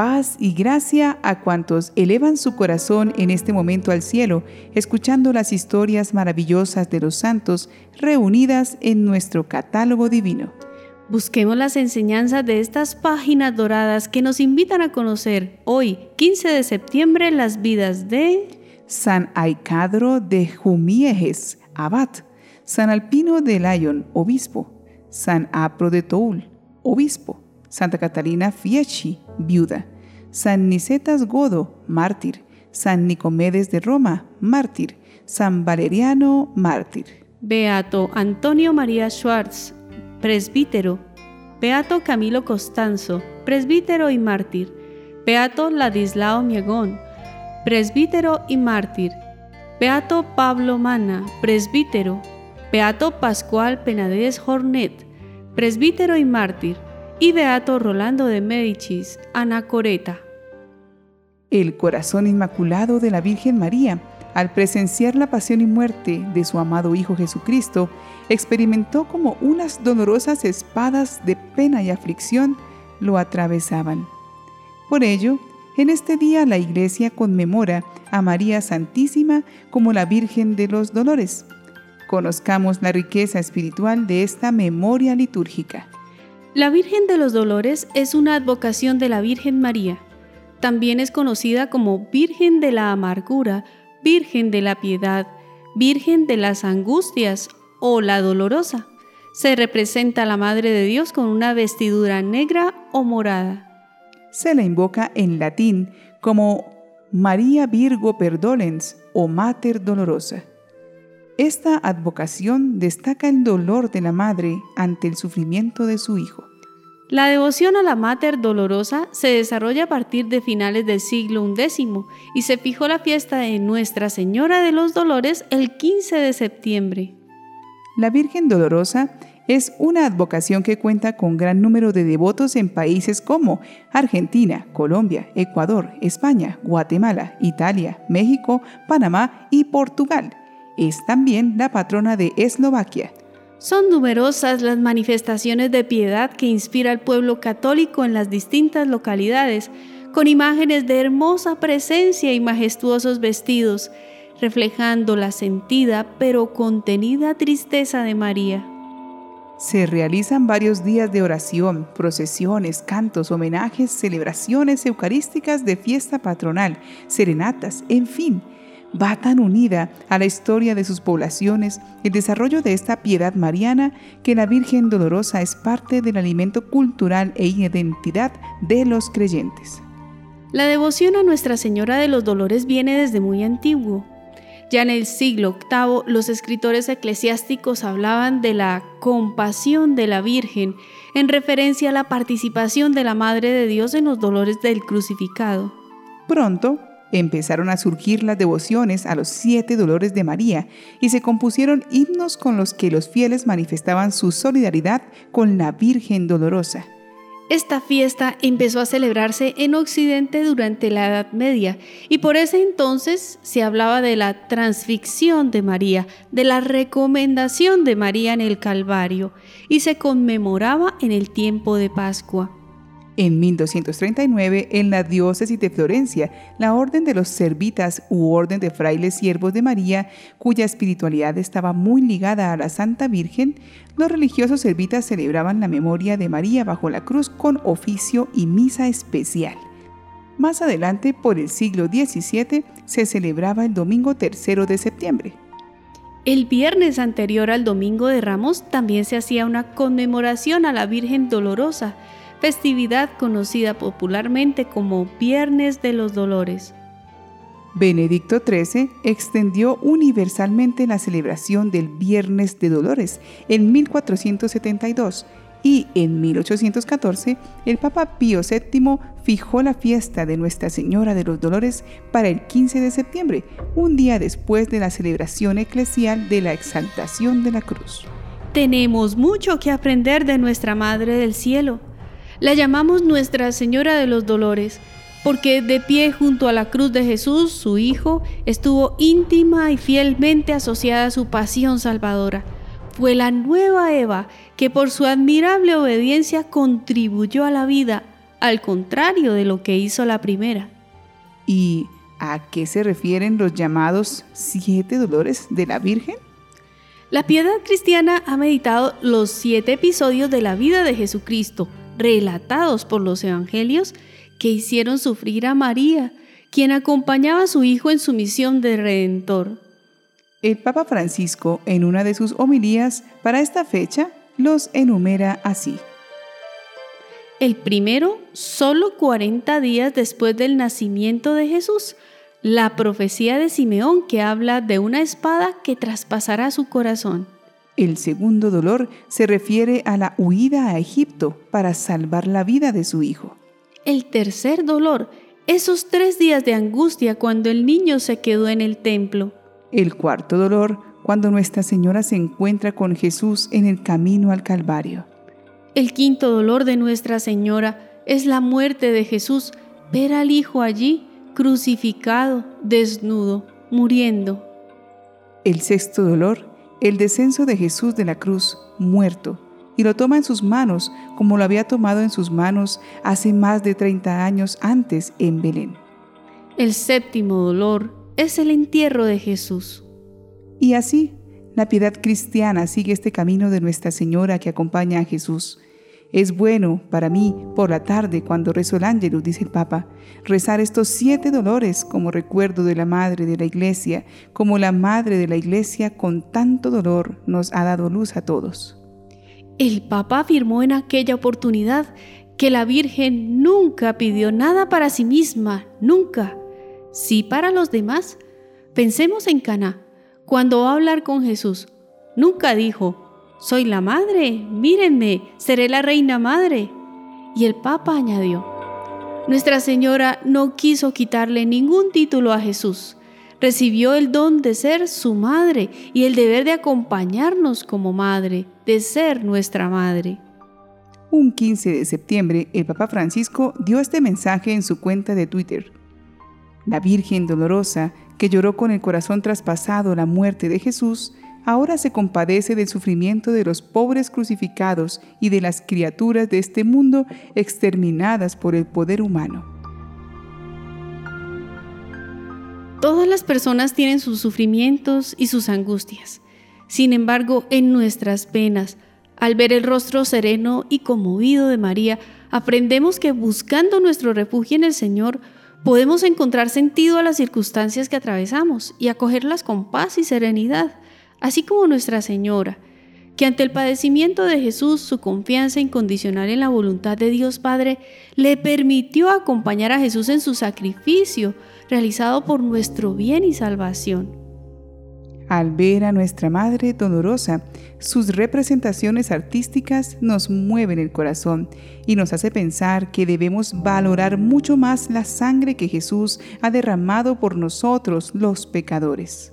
paz y gracia a cuantos elevan su corazón en este momento al cielo, escuchando las historias maravillosas de los santos reunidas en nuestro catálogo divino. Busquemos las enseñanzas de estas páginas doradas que nos invitan a conocer hoy, 15 de septiembre, las vidas de San Aicadro de Jumiejes, abad, San Alpino de Lyon, obispo, San Apro de Toul, obispo, Santa Catalina Fieschi, viuda, San Nicetas Godo, mártir, San Nicomedes de Roma, mártir, San Valeriano, mártir. Beato Antonio María Schwartz, presbítero. Beato Camilo Costanzo, presbítero y mártir. Beato Ladislao Miagón, presbítero y mártir. Beato Pablo Mana, presbítero. Beato Pascual Penades Hornet, presbítero y mártir y Beato Rolando de Médicis, Anacoreta. El corazón inmaculado de la Virgen María, al presenciar la pasión y muerte de su amado Hijo Jesucristo, experimentó como unas dolorosas espadas de pena y aflicción lo atravesaban. Por ello, en este día la Iglesia conmemora a María Santísima como la Virgen de los Dolores. Conozcamos la riqueza espiritual de esta memoria litúrgica. La Virgen de los Dolores es una advocación de la Virgen María. También es conocida como Virgen de la Amargura, Virgen de la Piedad, Virgen de las Angustias o la Dolorosa. Se representa a la Madre de Dios con una vestidura negra o morada. Se la invoca en latín como María Virgo Perdolens o Mater Dolorosa. Esta advocación destaca el dolor de la madre ante el sufrimiento de su hijo. La devoción a la Mater Dolorosa se desarrolla a partir de finales del siglo XI y se fijó la fiesta de Nuestra Señora de los Dolores el 15 de septiembre. La Virgen Dolorosa es una advocación que cuenta con gran número de devotos en países como Argentina, Colombia, Ecuador, España, Guatemala, Italia, México, Panamá y Portugal es también la patrona de Eslovaquia. Son numerosas las manifestaciones de piedad que inspira al pueblo católico en las distintas localidades, con imágenes de hermosa presencia y majestuosos vestidos, reflejando la sentida pero contenida tristeza de María. Se realizan varios días de oración, procesiones, cantos, homenajes, celebraciones eucarísticas de fiesta patronal, serenatas, en fin, va tan unida a la historia de sus poblaciones, el desarrollo de esta piedad mariana, que la Virgen Dolorosa es parte del alimento cultural e identidad de los creyentes. La devoción a Nuestra Señora de los Dolores viene desde muy antiguo. Ya en el siglo VIII los escritores eclesiásticos hablaban de la compasión de la Virgen en referencia a la participación de la Madre de Dios en los dolores del crucificado. Pronto, empezaron a surgir las devociones a los siete dolores de María y se compusieron himnos con los que los fieles manifestaban su solidaridad con la Virgen Dolorosa. Esta fiesta empezó a celebrarse en Occidente durante la Edad Media y por ese entonces se hablaba de la transfixión de María, de la recomendación de María en el Calvario y se conmemoraba en el tiempo de Pascua. En 1239, en la diócesis de Florencia, la Orden de los Servitas u Orden de Frailes Siervos de María, cuya espiritualidad estaba muy ligada a la Santa Virgen, los religiosos servitas celebraban la memoria de María bajo la cruz con oficio y misa especial. Más adelante, por el siglo XVII, se celebraba el domingo tercero de septiembre. El viernes anterior al Domingo de Ramos también se hacía una conmemoración a la Virgen Dolorosa, festividad conocida popularmente como Viernes de los Dolores. Benedicto XIII extendió universalmente la celebración del Viernes de Dolores en 1472 y en 1814 el Papa Pío VII fijó la fiesta de Nuestra Señora de los Dolores para el 15 de septiembre, un día después de la celebración eclesial de la exaltación de la cruz. Tenemos mucho que aprender de nuestra Madre del Cielo la llamamos Nuestra Señora de los Dolores, porque de pie junto a la cruz de Jesús, su Hijo, estuvo íntima y fielmente asociada a su pasión salvadora. Fue la nueva Eva que por su admirable obediencia contribuyó a la vida, al contrario de lo que hizo la primera. ¿Y a qué se refieren los llamados siete dolores de la Virgen? La piedad cristiana ha meditado los siete episodios de la vida de Jesucristo, relatados por los evangelios, que hicieron sufrir a María, quien acompañaba a su hijo en su misión de redentor. El Papa Francisco, en una de sus homilías para esta fecha, los enumera así. El primero, solo 40 días después del nacimiento de Jesús, la profecía de Simeón que habla de una espada que traspasará su corazón. El segundo dolor se refiere a la huida a Egipto para salvar la vida de su hijo. El tercer dolor, esos tres días de angustia cuando el niño se quedó en el templo. El cuarto dolor, cuando Nuestra Señora se encuentra con Jesús en el camino al Calvario. El quinto dolor de Nuestra Señora es la muerte de Jesús, ver al Hijo allí crucificado, desnudo, muriendo. El sexto dolor, el descenso de Jesús de la cruz, muerto, y lo toma en sus manos como lo había tomado en sus manos hace más de 30 años antes en Belén. El séptimo dolor es el entierro de Jesús. Y así, la piedad cristiana sigue este camino de Nuestra Señora que acompaña a Jesús es bueno para mí por la tarde cuando rezo el ángelus, dice el Papa, rezar estos siete dolores como recuerdo de la Madre de la Iglesia, como la Madre de la Iglesia con tanto dolor nos ha dado luz a todos. El Papa afirmó en aquella oportunidad que la Virgen nunca pidió nada para sí misma, nunca. Sí para los demás. Pensemos en Cana, cuando va a hablar con Jesús. Nunca dijo, soy la madre, mírenme, seré la reina madre. Y el Papa añadió, Nuestra Señora no quiso quitarle ningún título a Jesús. Recibió el don de ser su madre y el deber de acompañarnos como madre, de ser nuestra madre. Un 15 de septiembre, el Papa Francisco dio este mensaje en su cuenta de Twitter. La Virgen dolorosa, que lloró con el corazón traspasado la muerte de Jesús, ahora se compadece del sufrimiento de los pobres crucificados y de las criaturas de este mundo exterminadas por el poder humano. Todas las personas tienen sus sufrimientos y sus angustias. Sin embargo, en nuestras penas, al ver el rostro sereno y conmovido de María, aprendemos que buscando nuestro refugio en el Señor, podemos encontrar sentido a las circunstancias que atravesamos y acogerlas con paz y serenidad así como Nuestra Señora, que ante el padecimiento de Jesús, su confianza incondicional en la voluntad de Dios Padre le permitió acompañar a Jesús en su sacrificio realizado por nuestro bien y salvación. Al ver a nuestra Madre dolorosa, sus representaciones artísticas nos mueven el corazón y nos hace pensar que debemos valorar mucho más la sangre que Jesús ha derramado por nosotros los pecadores.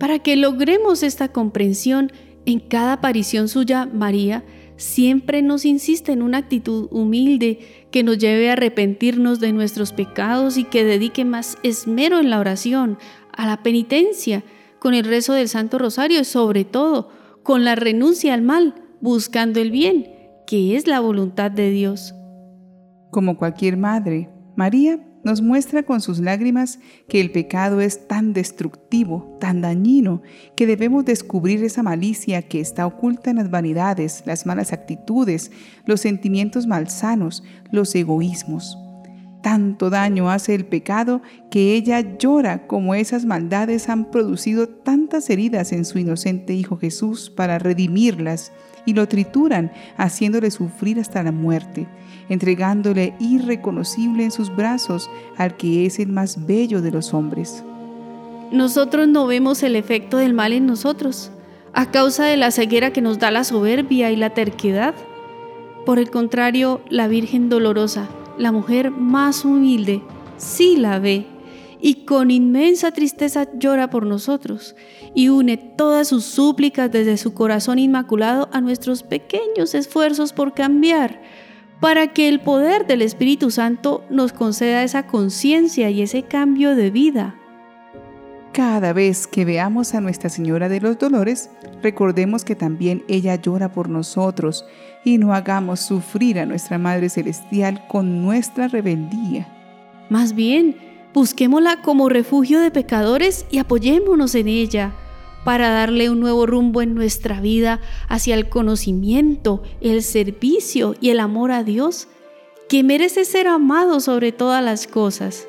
Para que logremos esta comprensión, en cada aparición suya, María siempre nos insiste en una actitud humilde que nos lleve a arrepentirnos de nuestros pecados y que dedique más esmero en la oración, a la penitencia, con el rezo del Santo Rosario y sobre todo con la renuncia al mal, buscando el bien, que es la voluntad de Dios. Como cualquier madre, María nos muestra con sus lágrimas que el pecado es tan destructivo, tan dañino, que debemos descubrir esa malicia que está oculta en las vanidades, las malas actitudes, los sentimientos malsanos, los egoísmos. Tanto daño hace el pecado que ella llora como esas maldades han producido tantas heridas en su inocente Hijo Jesús para redimirlas y lo trituran haciéndole sufrir hasta la muerte entregándole irreconocible en sus brazos al que es el más bello de los hombres. Nosotros no vemos el efecto del mal en nosotros, a causa de la ceguera que nos da la soberbia y la terquedad. Por el contrario, la Virgen dolorosa, la mujer más humilde, sí la ve y con inmensa tristeza llora por nosotros y une todas sus súplicas desde su corazón inmaculado a nuestros pequeños esfuerzos por cambiar, para que el poder del Espíritu Santo nos conceda esa conciencia y ese cambio de vida. Cada vez que veamos a Nuestra Señora de los Dolores, recordemos que también ella llora por nosotros y no hagamos sufrir a nuestra Madre Celestial con nuestra rebeldía. Más bien, busquémosla como refugio de pecadores y apoyémonos en ella para darle un nuevo rumbo en nuestra vida hacia el conocimiento, el servicio y el amor a Dios, que merece ser amado sobre todas las cosas.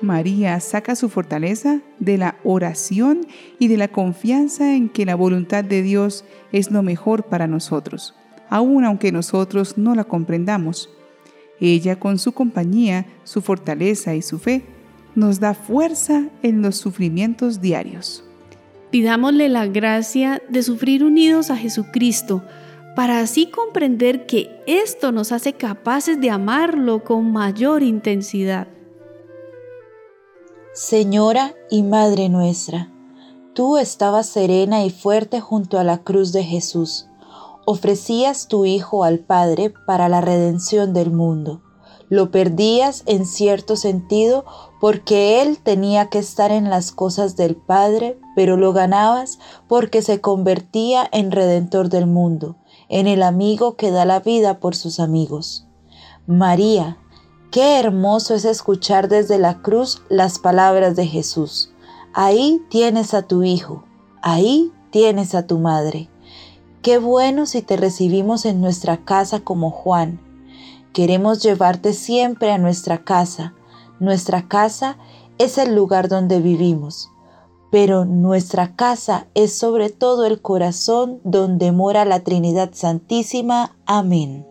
María saca su fortaleza de la oración y de la confianza en que la voluntad de Dios es lo mejor para nosotros, aun aunque nosotros no la comprendamos. Ella con su compañía, su fortaleza y su fe nos da fuerza en los sufrimientos diarios. Pidámosle la gracia de sufrir unidos a Jesucristo, para así comprender que esto nos hace capaces de amarlo con mayor intensidad. Señora y Madre nuestra, tú estabas serena y fuerte junto a la cruz de Jesús. Ofrecías tu Hijo al Padre para la redención del mundo. Lo perdías en cierto sentido porque Él tenía que estar en las cosas del Padre, pero lo ganabas porque se convertía en redentor del mundo, en el amigo que da la vida por sus amigos. María, Qué hermoso es escuchar desde la cruz las palabras de Jesús. Ahí tienes a tu Hijo, ahí tienes a tu Madre. Qué bueno si te recibimos en nuestra casa como Juan. Queremos llevarte siempre a nuestra casa. Nuestra casa es el lugar donde vivimos, pero nuestra casa es sobre todo el corazón donde mora la Trinidad Santísima. Amén.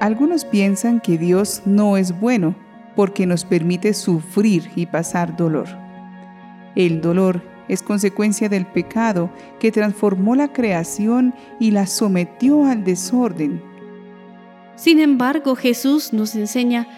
Algunos piensan que Dios no es bueno porque nos permite sufrir y pasar dolor. El dolor es consecuencia del pecado que transformó la creación y la sometió al desorden. Sin embargo, Jesús nos enseña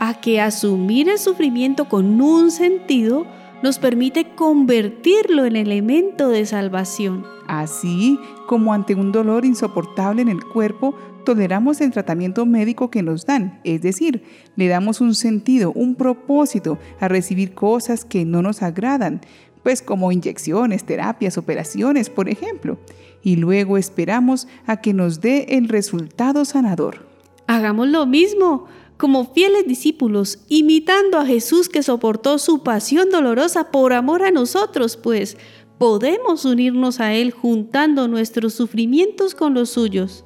a que asumir el sufrimiento con un sentido nos permite convertirlo en elemento de salvación. Así como ante un dolor insoportable en el cuerpo, toleramos el tratamiento médico que nos dan, es decir, le damos un sentido, un propósito a recibir cosas que no nos agradan, pues como inyecciones, terapias, operaciones, por ejemplo, y luego esperamos a que nos dé el resultado sanador. Hagamos lo mismo como fieles discípulos, imitando a Jesús que soportó su pasión dolorosa por amor a nosotros, pues podemos unirnos a Él juntando nuestros sufrimientos con los suyos.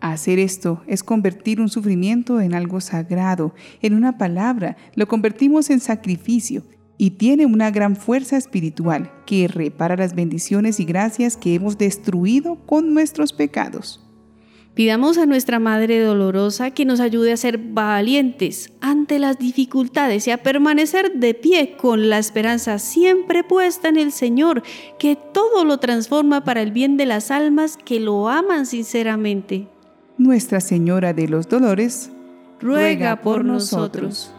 Hacer esto es convertir un sufrimiento en algo sagrado, en una palabra, lo convertimos en sacrificio y tiene una gran fuerza espiritual que repara las bendiciones y gracias que hemos destruido con nuestros pecados. Pidamos a nuestra Madre Dolorosa que nos ayude a ser valientes ante las dificultades y a permanecer de pie con la esperanza siempre puesta en el Señor, que todo lo transforma para el bien de las almas que lo aman sinceramente. Nuestra Señora de los Dolores, ruega por nosotros.